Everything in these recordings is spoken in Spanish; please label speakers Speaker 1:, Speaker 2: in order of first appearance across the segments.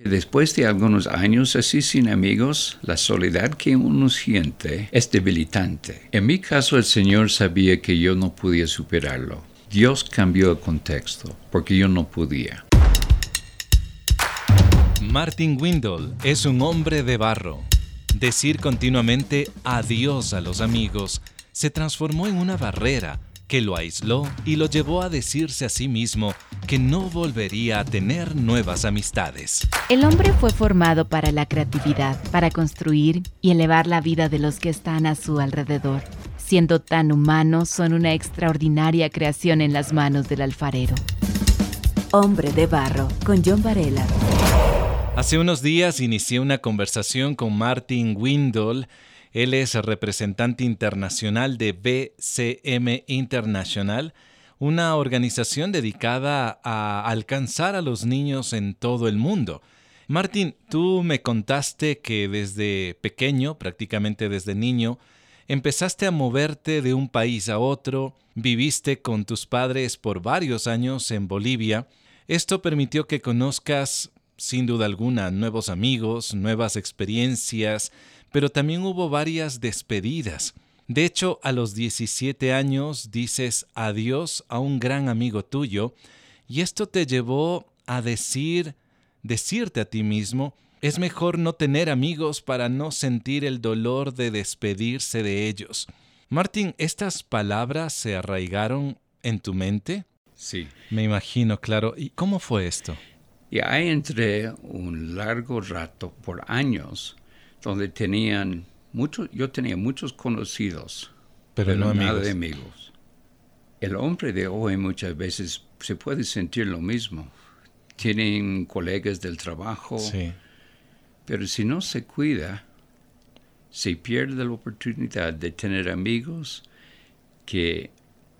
Speaker 1: Después de algunos años así sin amigos, la soledad que uno siente es debilitante. En mi caso el Señor sabía que yo no podía superarlo. Dios cambió el contexto, porque yo no podía.
Speaker 2: Martin Windle es un hombre de barro. Decir continuamente adiós a los amigos se transformó en una barrera que lo aisló y lo llevó a decirse a sí mismo que no volvería a tener nuevas amistades.
Speaker 3: El hombre fue formado para la creatividad, para construir y elevar la vida de los que están a su alrededor. Siendo tan humanos, son una extraordinaria creación en las manos del alfarero. Hombre de Barro, con John Varela.
Speaker 2: Hace unos días inicié una conversación con Martin Windle, él es representante internacional de BCM International, una organización dedicada a alcanzar a los niños en todo el mundo. Martín, tú me contaste que desde pequeño, prácticamente desde niño, empezaste a moverte de un país a otro, viviste con tus padres por varios años en Bolivia. Esto permitió que conozcas, sin duda alguna, nuevos amigos, nuevas experiencias, pero también hubo varias despedidas. De hecho, a los 17 años dices adiós a un gran amigo tuyo y esto te llevó a decir, decirte a ti mismo, es mejor no tener amigos para no sentir el dolor de despedirse de ellos. Martín, ¿estas palabras se arraigaron en tu mente?
Speaker 1: Sí.
Speaker 2: Me imagino, claro. ¿Y cómo fue esto?
Speaker 1: Ya entré un largo rato, por años, donde tenían muchos, yo tenía muchos conocidos,
Speaker 2: pero, no
Speaker 1: nada de amigos. El hombre de hoy muchas veces se puede sentir lo mismo. Tienen colegas del trabajo, pero si no se cuida, se pierde la oportunidad de tener amigos que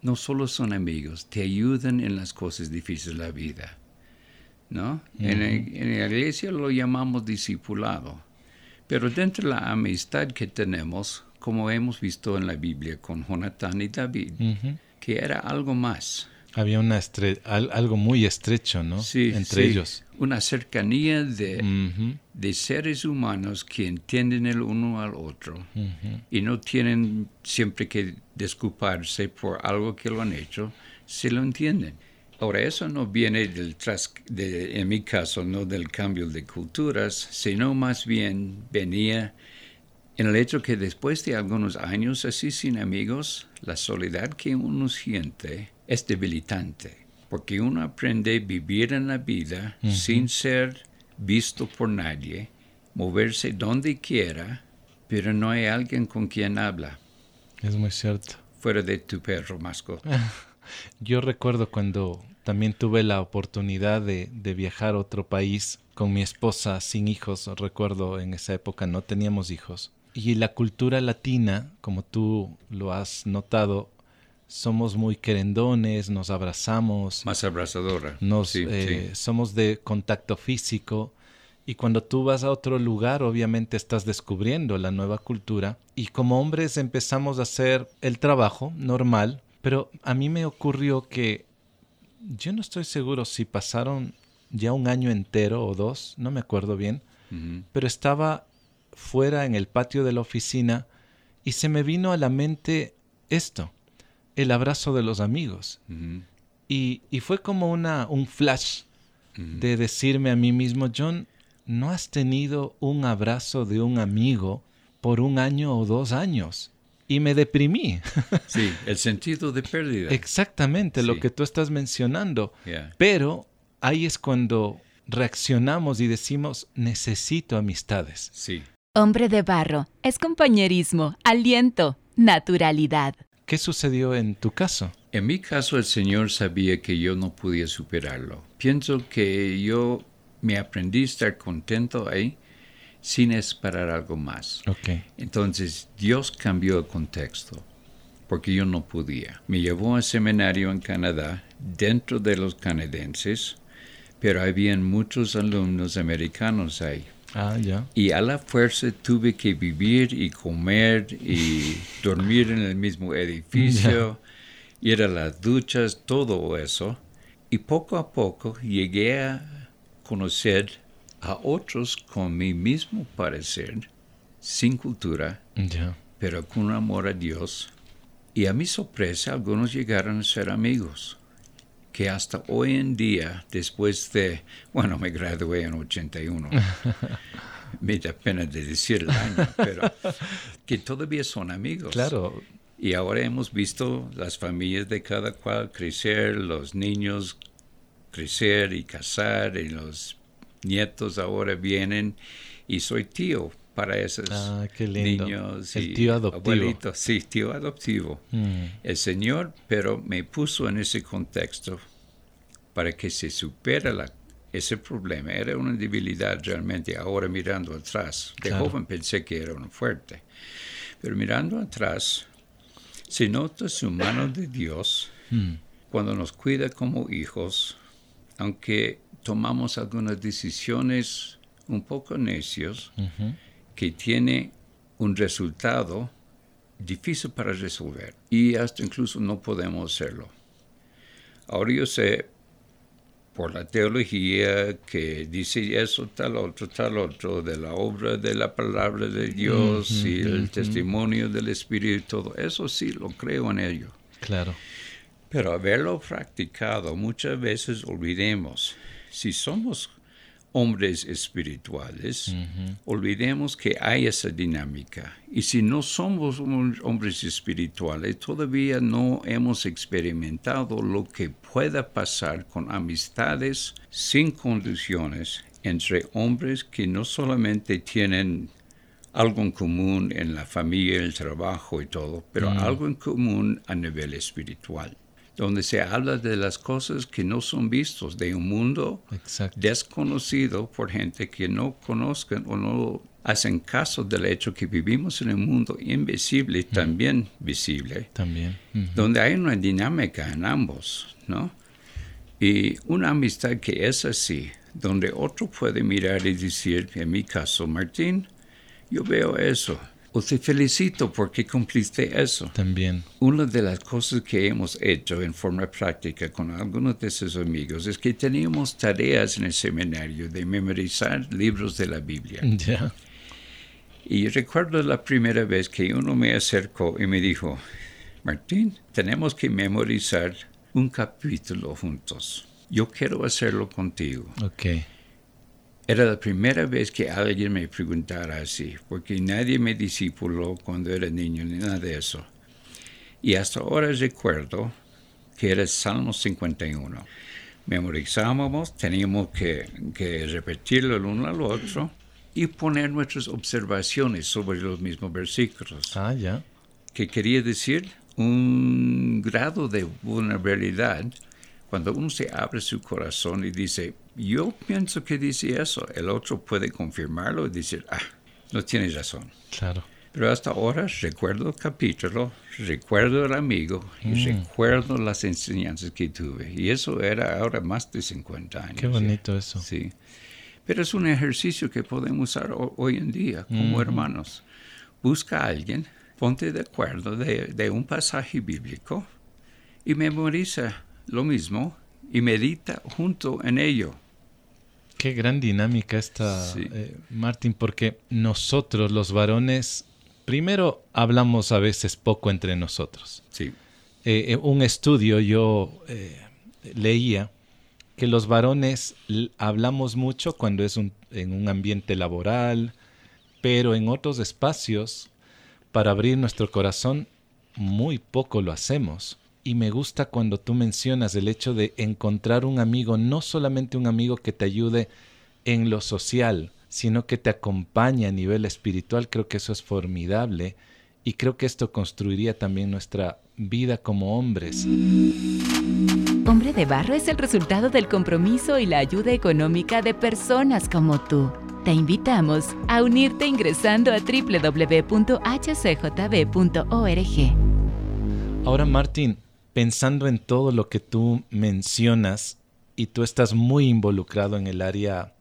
Speaker 1: no solo son amigos, te ayudan en las cosas difíciles de la vida. ¿no? en, en, la iglesia lo llamamos discipulado. Pero dentro de la amistad que tenemos, como hemos visto en la Biblia con Jonatán y David, que era algo más.
Speaker 2: Había una algo muy estrecho, ¿no?
Speaker 1: Sí,
Speaker 2: Entre ellos.
Speaker 1: Una cercanía de, de, seres humanos que entienden el uno al otro y no tienen siempre que disculparse por algo que lo han hecho, se lo entienden. Ahora, eso no viene del de, en mi caso, no del cambio de culturas, sino más bien venía en el hecho que después de algunos años así sin amigos, la soledad que uno siente es debilitante, porque uno aprende a vivir en la vida sin ser visto por nadie, moverse donde quiera, pero no hay alguien con quien habla.
Speaker 2: Es muy cierto.
Speaker 1: Fuera de tu perro mascota.
Speaker 2: Yo recuerdo cuando también tuve la oportunidad de, de, viajar a otro país con mi esposa sin hijos. Recuerdo en esa época no teníamos hijos. Y la cultura latina, como tú lo has notado, somos muy querendones, nos abrazamos.
Speaker 1: Más abrazadora.
Speaker 2: Nos, eh, Somos de contacto físico. Y cuando tú vas a otro lugar, obviamente estás descubriendo la nueva cultura. Y como hombres empezamos a hacer el trabajo normal, pero a mí me ocurrió que yo no estoy seguro si pasaron ya un año entero o dos, no me acuerdo bien, pero estaba fuera en el patio de la oficina y se me vino a la mente esto, el abrazo de los amigos. y, y, fue como una, un flash de decirme a mí mismo, John, no has tenido un abrazo de un amigo por un año o dos años y me deprimí.
Speaker 1: Sí, el sentido de pérdida.
Speaker 2: Exactamente, lo que tú estás mencionando. Pero ahí es cuando reaccionamos y decimos, necesito amistades.
Speaker 1: Sí.
Speaker 3: Hombre de barro, es compañerismo, aliento, naturalidad.
Speaker 2: ¿Qué sucedió en tu caso?
Speaker 1: En mi caso el Señor sabía que yo no podía superarlo. Pienso que yo me aprendí a estar contento ahí sin esperar algo más.
Speaker 2: Okay.
Speaker 1: Entonces Dios cambió el contexto porque yo no podía. Me llevó a seminario en Canadá, dentro de los canadienses, pero habían muchos alumnos americanos ahí.
Speaker 2: Ah, ya.
Speaker 1: Y a la fuerza tuve que vivir y comer y dormir en el mismo edificio, ir a las duchas, todo eso. Y poco a poco llegué a conocer a otros con mi mismo parecer, sin cultura, pero con amor a Dios. Y a mi sorpresa, algunos llegaron a ser amigos, que hasta hoy en día, después de, bueno, me gradué en 81, me da pena de decir el año, pero que todavía son amigos.
Speaker 2: Claro.
Speaker 1: Y ahora hemos visto las familias de cada cual crecer, los niños crecer y casar, y los nietos ahora vienen, y soy tío para esos
Speaker 2: ah,
Speaker 1: niños
Speaker 2: el tío adoptivo.
Speaker 1: abuelitos. Sí, tío adoptivo.
Speaker 2: Mm.
Speaker 1: El Señor, pero me puso en ese contexto para que se supera la ese problema. Era una debilidad realmente, ahora mirando atrás. De joven pensé que era una fuerte. Pero mirando atrás, se nota su mano de Dios
Speaker 2: hmm.
Speaker 1: cuando nos cuida como hijos, aunque tomamos algunas decisiones un poco necios, que tiene un resultado difícil para resolver y hasta incluso no podemos hacerlo. Ahora yo sé por la teología que dice eso, tal otro, tal otro, de la obra de la palabra de Dios y el testimonio del Espíritu, todo eso sí lo creo en ello.
Speaker 2: Claro.
Speaker 1: Pero haberlo practicado muchas veces olvidemos, si somos hombres espirituales, olvidemos que hay esa dinámica. Y si no somos hombres espirituales, todavía no hemos experimentado lo que pueda pasar con amistades sin condiciones entre hombres que no solamente tienen algo en común en la familia, el trabajo y todo, pero
Speaker 2: Mm.
Speaker 1: algo en común a nivel espiritual donde se habla de las cosas que no son vistos, de un mundo
Speaker 2: Exacto.
Speaker 1: desconocido por gente que no conozcan o no hacen caso del hecho que vivimos en un mundo invisible y también visible,
Speaker 2: También.
Speaker 1: Donde hay una dinámica en ambos, ¿no? Y una amistad que es así, donde otro puede mirar y decir, en mi caso, Martín, yo veo eso, o te felicito porque cumpliste eso.
Speaker 2: También.
Speaker 1: Una de las cosas que hemos hecho en forma práctica con algunos de esos amigos es que teníamos tareas en el seminario de memorizar libros de la Biblia.
Speaker 2: Ya.
Speaker 1: Y recuerdo la primera vez que uno me acercó y me dijo, Martín, tenemos que memorizar un capítulo juntos. Yo quiero hacerlo contigo.
Speaker 2: Ok.
Speaker 1: Era la primera vez que alguien me preguntara así, porque nadie me discipuló cuando era niño ni nada de eso. Y hasta ahora recuerdo que era Salmo 51. Memorizábamos, teníamos que, que repetirlo el uno al otro y poner nuestras observaciones sobre los mismos versículos.
Speaker 2: Ah, ya.
Speaker 1: que quería decir un grado de vulnerabilidad cuando uno se abre su corazón y dice, yo pienso que dice eso, el otro puede confirmarlo y decir, ah, no tienes razón.
Speaker 2: Claro.
Speaker 1: Pero hasta ahora recuerdo el capítulo, recuerdo el amigo y
Speaker 2: Mm.
Speaker 1: recuerdo las enseñanzas que tuve. Y eso era ahora más de 50 años.
Speaker 2: Qué bonito eso.
Speaker 1: Sí. Pero es un ejercicio que podemos usar ho- hoy en día como
Speaker 2: Ujú.
Speaker 1: hermanos. Busca a alguien, ponte de acuerdo de, de un pasaje bíblico y memoriza lo mismo y medita junto en ello.
Speaker 2: Qué gran dinámica esta,
Speaker 1: Sí.
Speaker 2: eh, Martín, porque nosotros los varones, primero hablamos a veces poco entre nosotros.
Speaker 1: Sí,
Speaker 2: Eh, eh, un estudio yo eh, leía que los varones hablamos mucho cuando es un- en un ambiente laboral, pero en otros espacios, para abrir nuestro corazón, muy poco lo hacemos. Y me gusta cuando tú mencionas el hecho de encontrar un amigo, no solamente un amigo que te ayude en lo social, sino que te acompañe a nivel espiritual. Creo que eso es formidable y creo que esto construiría también nuestra vida como hombres.
Speaker 3: Hombre de Barro es el resultado del compromiso y la ayuda económica de personas como tú. Te invitamos a unirte ingresando a www.hcjb.org.
Speaker 2: Ahora, Martín, pensando en todo lo que tú mencionas y tú estás muy involucrado en el área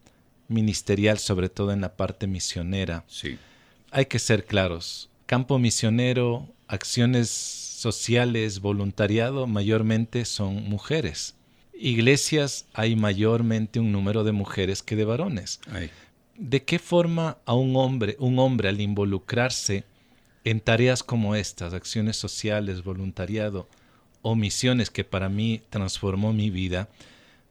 Speaker 2: ministerial, sobre todo en la parte misionera,
Speaker 1: sí,
Speaker 2: hay que ser claros. Campo misionero, acciones sociales, voluntariado, mayormente son mujeres. iglesias hay mayormente un número de mujeres que de varones. ¿De qué forma a un hombre, un hombre al involucrarse en tareas como estas, acciones sociales, voluntariado o misiones que para mí transformó mi vida,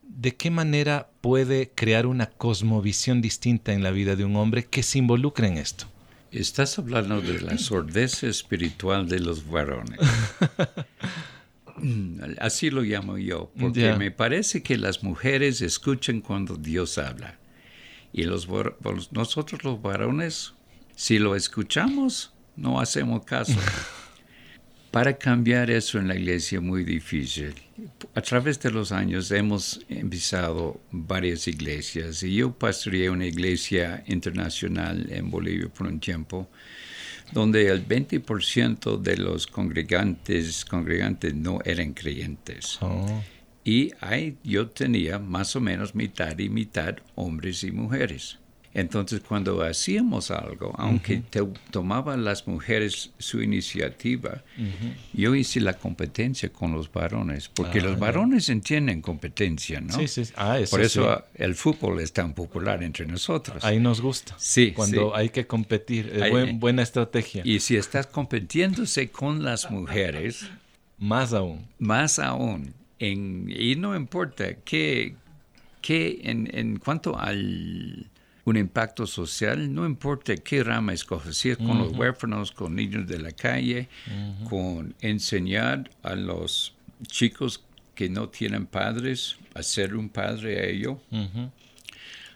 Speaker 2: de qué manera puede crear una cosmovisión distinta en la vida de un hombre que se involucre en esto?
Speaker 1: Estás hablando de la sordeza espiritual de los varones. Así lo llamo yo, porque me parece que las mujeres escuchan cuando Dios habla. Y los, nosotros los varones, si lo escuchamos, no hacemos caso. Para cambiar eso en la iglesia es muy difícil. A través de los años hemos empezado varias iglesias y yo pastoreé una iglesia internacional en Bolivia por un tiempo donde el 20% de los congregantes, congregantes no eran creyentes. Oh. Y ahí yo tenía más o menos mitad y mitad hombres y mujeres. Entonces, cuando hacíamos algo, aunque tomaban las mujeres su iniciativa, yo hice la competencia con los varones, porque los ah, varones entienden competencia, ¿no?
Speaker 2: Sí, sí. Ah,
Speaker 1: Por eso el fútbol es tan popular entre nosotros.
Speaker 2: Ahí nos gusta.
Speaker 1: Sí.
Speaker 2: Cuando hay que competir, es buena estrategia.
Speaker 1: Y si estás compitiéndose con las mujeres...
Speaker 2: Más aún.
Speaker 1: Más aún. En, y no importa qué, qué en, en cuanto al un impacto social, no importa qué rama escoges, si es con los huérfanos, con niños de la calle, con enseñar a los chicos que no tienen padres a ser un padre a ellos.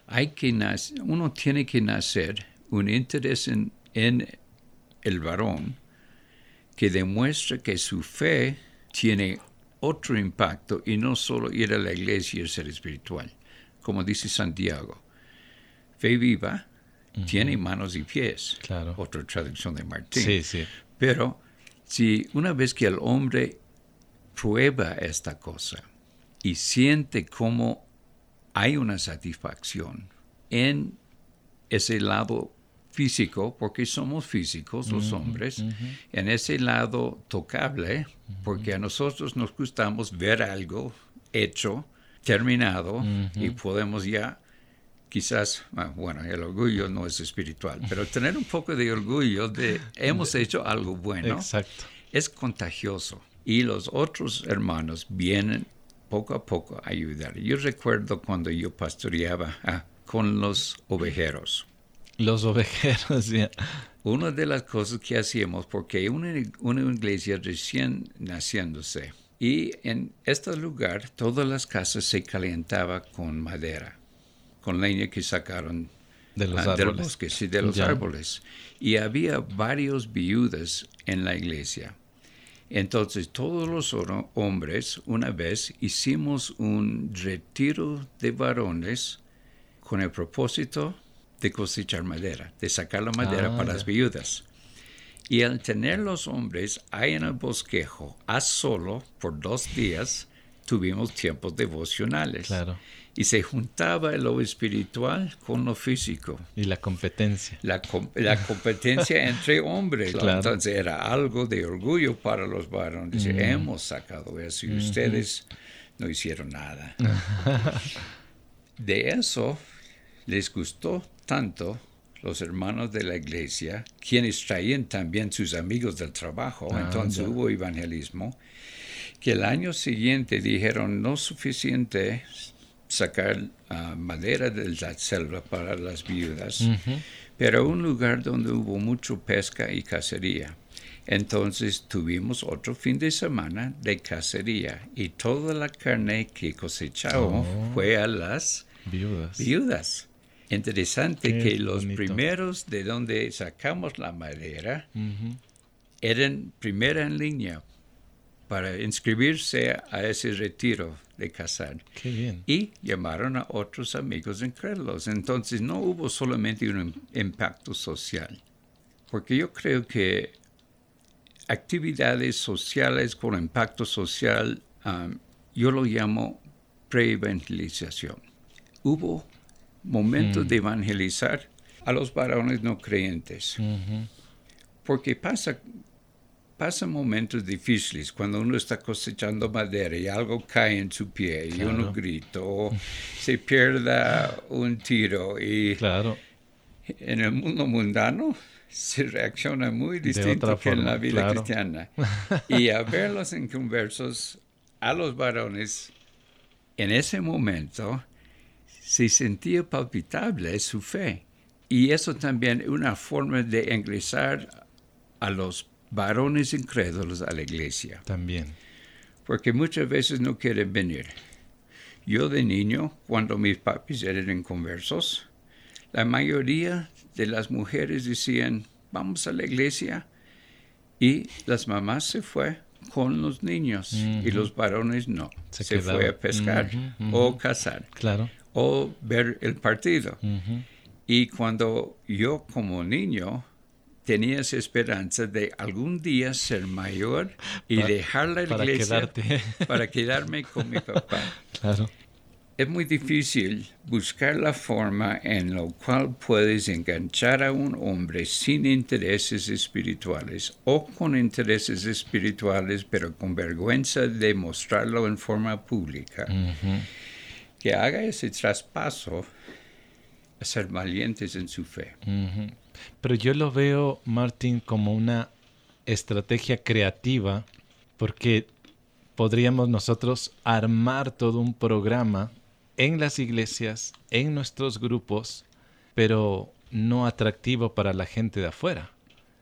Speaker 1: Hay que uno tiene que nacer un interés en, en el varón que demuestra que su fe tiene otro impacto y no solo ir a la iglesia y ser espiritual, como dice Santiago fe viva tiene manos y pies.
Speaker 2: Claro.
Speaker 1: Otra traducción de Martín.
Speaker 2: Sí, sí.
Speaker 1: Pero si una vez que el hombre prueba esta cosa y siente cómo hay una satisfacción en ese lado físico, porque somos físicos los hombres, en ese lado tocable, porque a nosotros nos gustamos ver algo hecho, terminado, y podemos ya quizás, ah, bueno, el orgullo no es espiritual, pero tener un poco de orgullo de hemos hecho algo bueno es contagioso. Y los otros hermanos vienen poco a poco a ayudar. Yo recuerdo cuando yo pastoreaba ah, con los ovejeros.
Speaker 2: Los ovejeros, ya.
Speaker 1: Una de las cosas que hacíamos, porque una, una iglesia recién naciéndose, y en este lugar todas las casas se calentaban con madera con leña que sacaron
Speaker 2: de los, ah,
Speaker 1: bosques y de los árboles. Y había varios viudas en la iglesia. Entonces todos los hombres una vez hicimos un retiro de varones con el propósito de cosechar madera, de sacar la madera ah, para las viudas. Y al tener los hombres ahí en el bosquejo a solo por dos días, tuvimos tiempos devocionales.
Speaker 2: Claro
Speaker 1: y se juntaba lo espiritual con lo físico.
Speaker 2: Y la competencia.
Speaker 1: La, competencia entre hombres. Entonces era algo de orgullo para los varones. Hemos sacado eso y ustedes no hicieron nada. de eso les gustó tanto los hermanos de la iglesia, quienes traían también sus amigos del trabajo, ah, entonces hubo evangelismo, que el año siguiente dijeron no suficiente sacar madera de la selva para las viudas, pero un lugar donde hubo mucho pesca y cacería. Entonces tuvimos otro fin de semana de cacería y toda la carne que cosechamos oh. fue a las viudas. Interesante que los primeros de donde sacamos la madera eran primera en línea para inscribirse a ese retiro de cazar. Y llamaron a otros amigos incrédulos. Entonces no hubo solamente un impacto social, porque yo creo que actividades sociales con impacto social, um, yo lo llamo pre-evangelización. Hubo momentos mm. de evangelizar a los varones no creyentes. Porque pasa pasan momentos difíciles, cuando uno está cosechando madera y algo cae en su pie y uno grita o se pierda un tiro y
Speaker 2: claro.
Speaker 1: en el mundo mundano se reacciona muy distinto que en la vida cristiana. Y a verlos en conversos a los varones, en ese momento se sentía palpitable su fe. Y eso también es una forma de ingresar a los varones incrédulos a la iglesia.
Speaker 2: También.
Speaker 1: Porque muchas veces no quieren venir. Yo de niño, cuando mis papis eran inconversos, la mayoría de las mujeres decían, vamos a la iglesia. Y las mamás se fue con los niños y los varones no. Se, fue a pescar o cazar.
Speaker 2: Claro.
Speaker 1: O ver el partido. Y cuando yo como niño tenía esa esperanza de algún día ser mayor y dejar la iglesia para quedarme con mi papá.
Speaker 2: Claro
Speaker 1: es muy difícil buscar la forma en la cual puedes enganchar a un hombre sin intereses espirituales o con intereses espirituales pero con vergüenza de mostrarlo en forma pública. Que haga ese traspaso a ser valientes en su fe.
Speaker 2: Pero yo lo veo, Martín, como una estrategia creativa porque podríamos nosotros armar todo un programa en las iglesias, en nuestros grupos, pero no atractivo para la gente de afuera.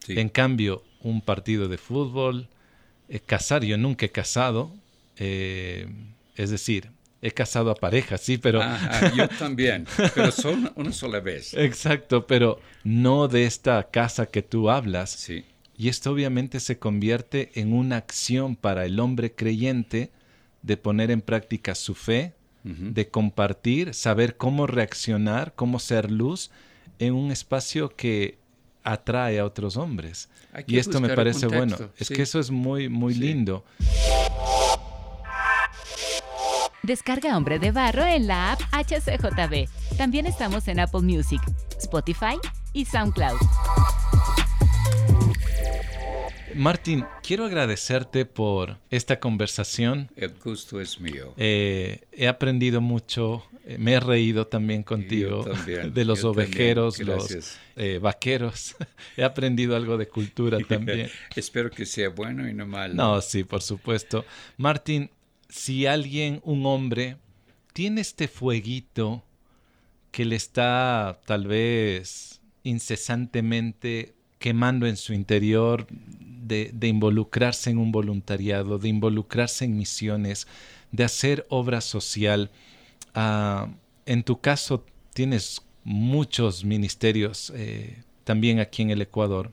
Speaker 2: En cambio, un partido de fútbol, eh, casar, yo nunca he casado, eh, es decir, he casado a parejas, sí, pero...
Speaker 1: yo también, pero solo una sola vez.
Speaker 2: Exacto, pero no de esta casa que tú hablas.
Speaker 1: Sí.
Speaker 2: Y esto obviamente se convierte en una acción para el hombre creyente de poner en práctica su fe, de compartir, saber cómo reaccionar, cómo ser luz en un espacio que atrae a otros hombres. Y esto me parece bueno. Es que eso es muy, muy lindo.
Speaker 3: Descarga Hombre de Barro en la app HCJB. También estamos en Apple Music, Spotify y SoundCloud.
Speaker 2: Martín, quiero agradecerte por esta conversación.
Speaker 1: El gusto es mío.
Speaker 2: Eh, he aprendido mucho, eh, me he reído también contigo de los ovejeros, los eh, vaqueros. he aprendido algo de cultura también.
Speaker 1: Espero que sea bueno y no malo.
Speaker 2: No, sí, por supuesto. Martín, si alguien, un hombre, tiene este fueguito que le está tal vez incesantemente quemando en su interior de, involucrarse en un voluntariado, de involucrarse en misiones, de hacer obra social. Ah, en tu caso tienes muchos ministerios eh, también aquí en el Ecuador.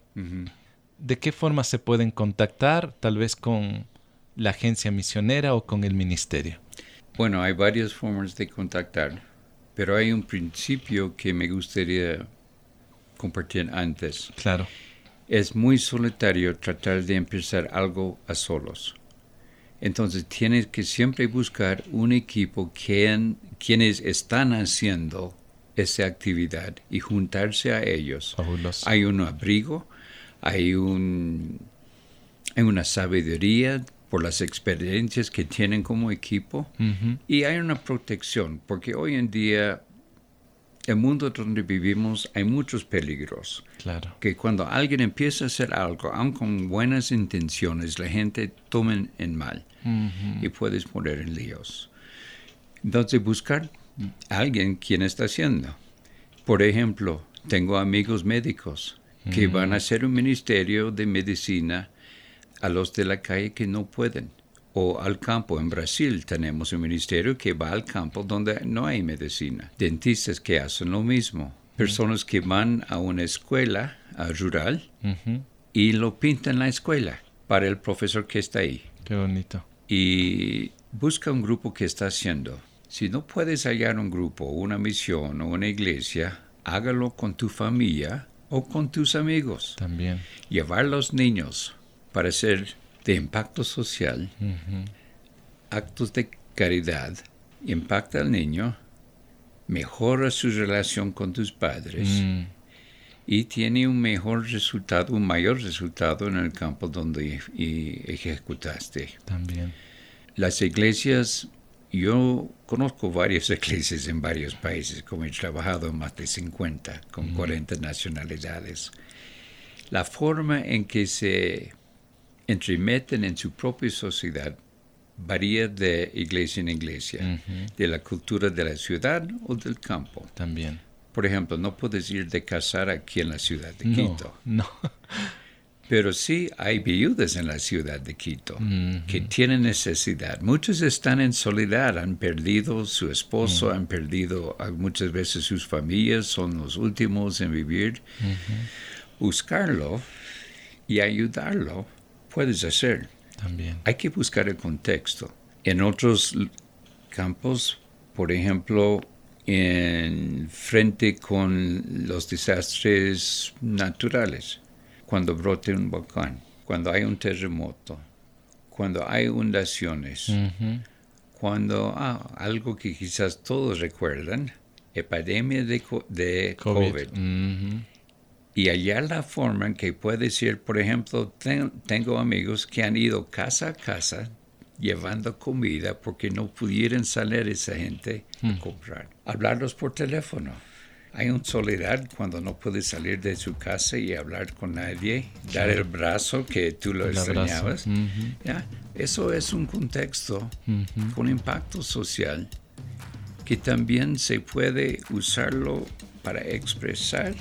Speaker 2: ¿De qué forma se pueden contactar? Tal vez con la agencia misionera o con el ministerio.
Speaker 1: Bueno, hay varias formas de contactar, pero hay un principio que me gustaría compartir antes.
Speaker 2: Claro.
Speaker 1: Es muy solitario tratar de empezar algo a solos. Entonces tienes que siempre buscar un equipo quien, quienes están haciendo esa actividad y juntarse a ellos. Hay un abrigo, hay, un, hay una sabiduría por las experiencias que tienen como equipo y hay una protección, porque hoy en día el mundo donde vivimos hay muchos peligros.
Speaker 2: Claro.
Speaker 1: Que cuando alguien empieza a hacer algo, aun con buenas intenciones, la gente toma en mal y puedes poner en líos. Entonces, buscar a alguien quien está haciendo. Por ejemplo, tengo amigos médicos que van a hacer un ministerio de medicina a los de la calle que no pueden o al campo. En Brasil tenemos un ministerio que va al campo donde no hay medicina. Dentistas que hacen lo mismo. Personas que van a una escuela rural y lo pintan la escuela para el profesor que está ahí.
Speaker 2: Qué bonito.
Speaker 1: Y busca un grupo que está haciendo. Si no puedes hallar un grupo, una misión o una iglesia, hágalo con tu familia o con tus amigos.
Speaker 2: También.
Speaker 1: Llevar los niños para ser de impacto social, actos de caridad, impacta al niño, mejora su relación con tus padres. Mm. y tiene un mejor resultado, un mayor resultado en el campo donde ejecutaste.
Speaker 2: También.
Speaker 1: Las iglesias, yo conozco varias iglesias en varios países, como he trabajado en más de 50, con 40 nacionalidades. La forma en que se entremeten en su propia sociedad varía de iglesia en iglesia, de la cultura de la ciudad o del campo.
Speaker 2: También.
Speaker 1: Por ejemplo, no puedes ir de casar aquí en la ciudad de Quito.
Speaker 2: No.
Speaker 1: Pero sí hay viudas en la ciudad de Quito que tienen necesidad. Muchos están en soledad, han perdido su esposo, han perdido muchas veces sus familias, son los últimos en vivir. Buscarlo y ayudarlo puedes hacer.
Speaker 2: También.
Speaker 1: Hay que buscar el contexto. En otros campos, por ejemplo, en frente con los desastres naturales, cuando brote un volcán, cuando hay un terremoto, cuando hay inundaciones, cuando ah, algo que quizás todos recuerdan, epidemia de, de COVID. Y allá la forma en que puede ser, por ejemplo, tengo amigos que han ido casa a casa llevando comida porque no pudieran salir esa gente a hmm. comprar. Hablarlos por teléfono. Hay una soledad cuando no puedes salir de su casa y hablar con nadie, dar el brazo que tú lo extrañabas. Eso es un contexto con impacto social que también se puede usarlo para expresar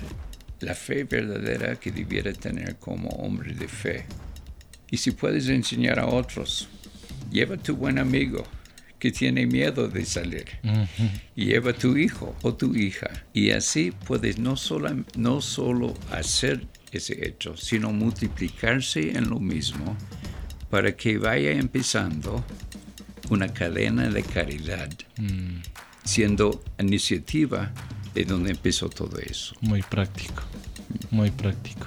Speaker 1: la fe verdadera que debiera tener como hombre de fe. Y si puedes enseñar a otros, lleva a tu buen amigo que tiene miedo de salir. y lleva a tu hijo o tu hija. Y así puedes no solo, no solo hacer ese hecho, sino multiplicarse en lo mismo para que vaya empezando una cadena de caridad, mm. siendo iniciativa de donde empezó todo eso.
Speaker 2: Muy práctico, muy práctico.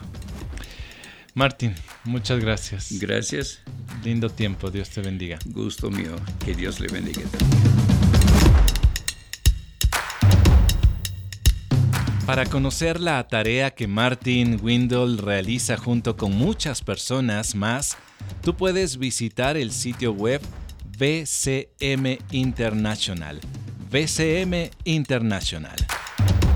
Speaker 2: Martín, muchas gracias.
Speaker 1: Gracias.
Speaker 2: Lindo tiempo, Dios te bendiga.
Speaker 1: Gusto mío, que Dios le bendiga
Speaker 2: Para conocer la tarea que Martin Windle realiza junto con muchas personas más, tú puedes visitar el sitio web BCM International. BCM International.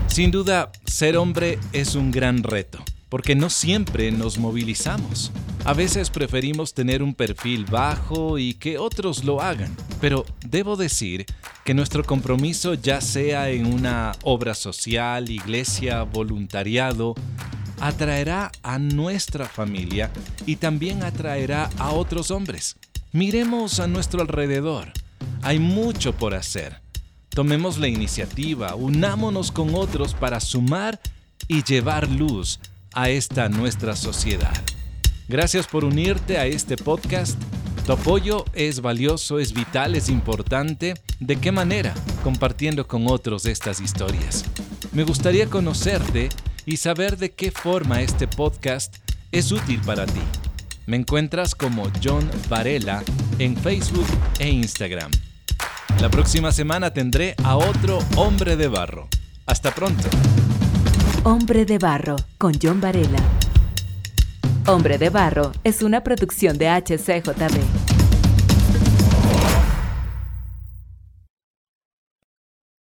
Speaker 2: Sin duda, ser hombre es un gran reto, porque no siempre nos movilizamos. A veces preferimos tener un perfil bajo y que otros lo hagan, pero debo decir que nuestro compromiso ya sea en una obra social, iglesia, voluntariado, atraerá a nuestra familia y también atraerá a otros hombres. Miremos a nuestro alrededor. Hay mucho por hacer. Tomemos la iniciativa, unámonos con otros para sumar y llevar luz a esta nuestra sociedad. Gracias por unirte a este podcast. Tu apoyo es valioso, es vital, es importante. ¿De qué manera? Compartiendo con otros estas historias. Me gustaría conocerte y saber de qué forma este podcast es útil para ti. Me encuentras como John Varela en Facebook e Instagram. La próxima semana tendré a otro hombre de barro. Hasta pronto.
Speaker 3: Hombre de barro con John Varela. Hombre de barro es una producción de HCJB.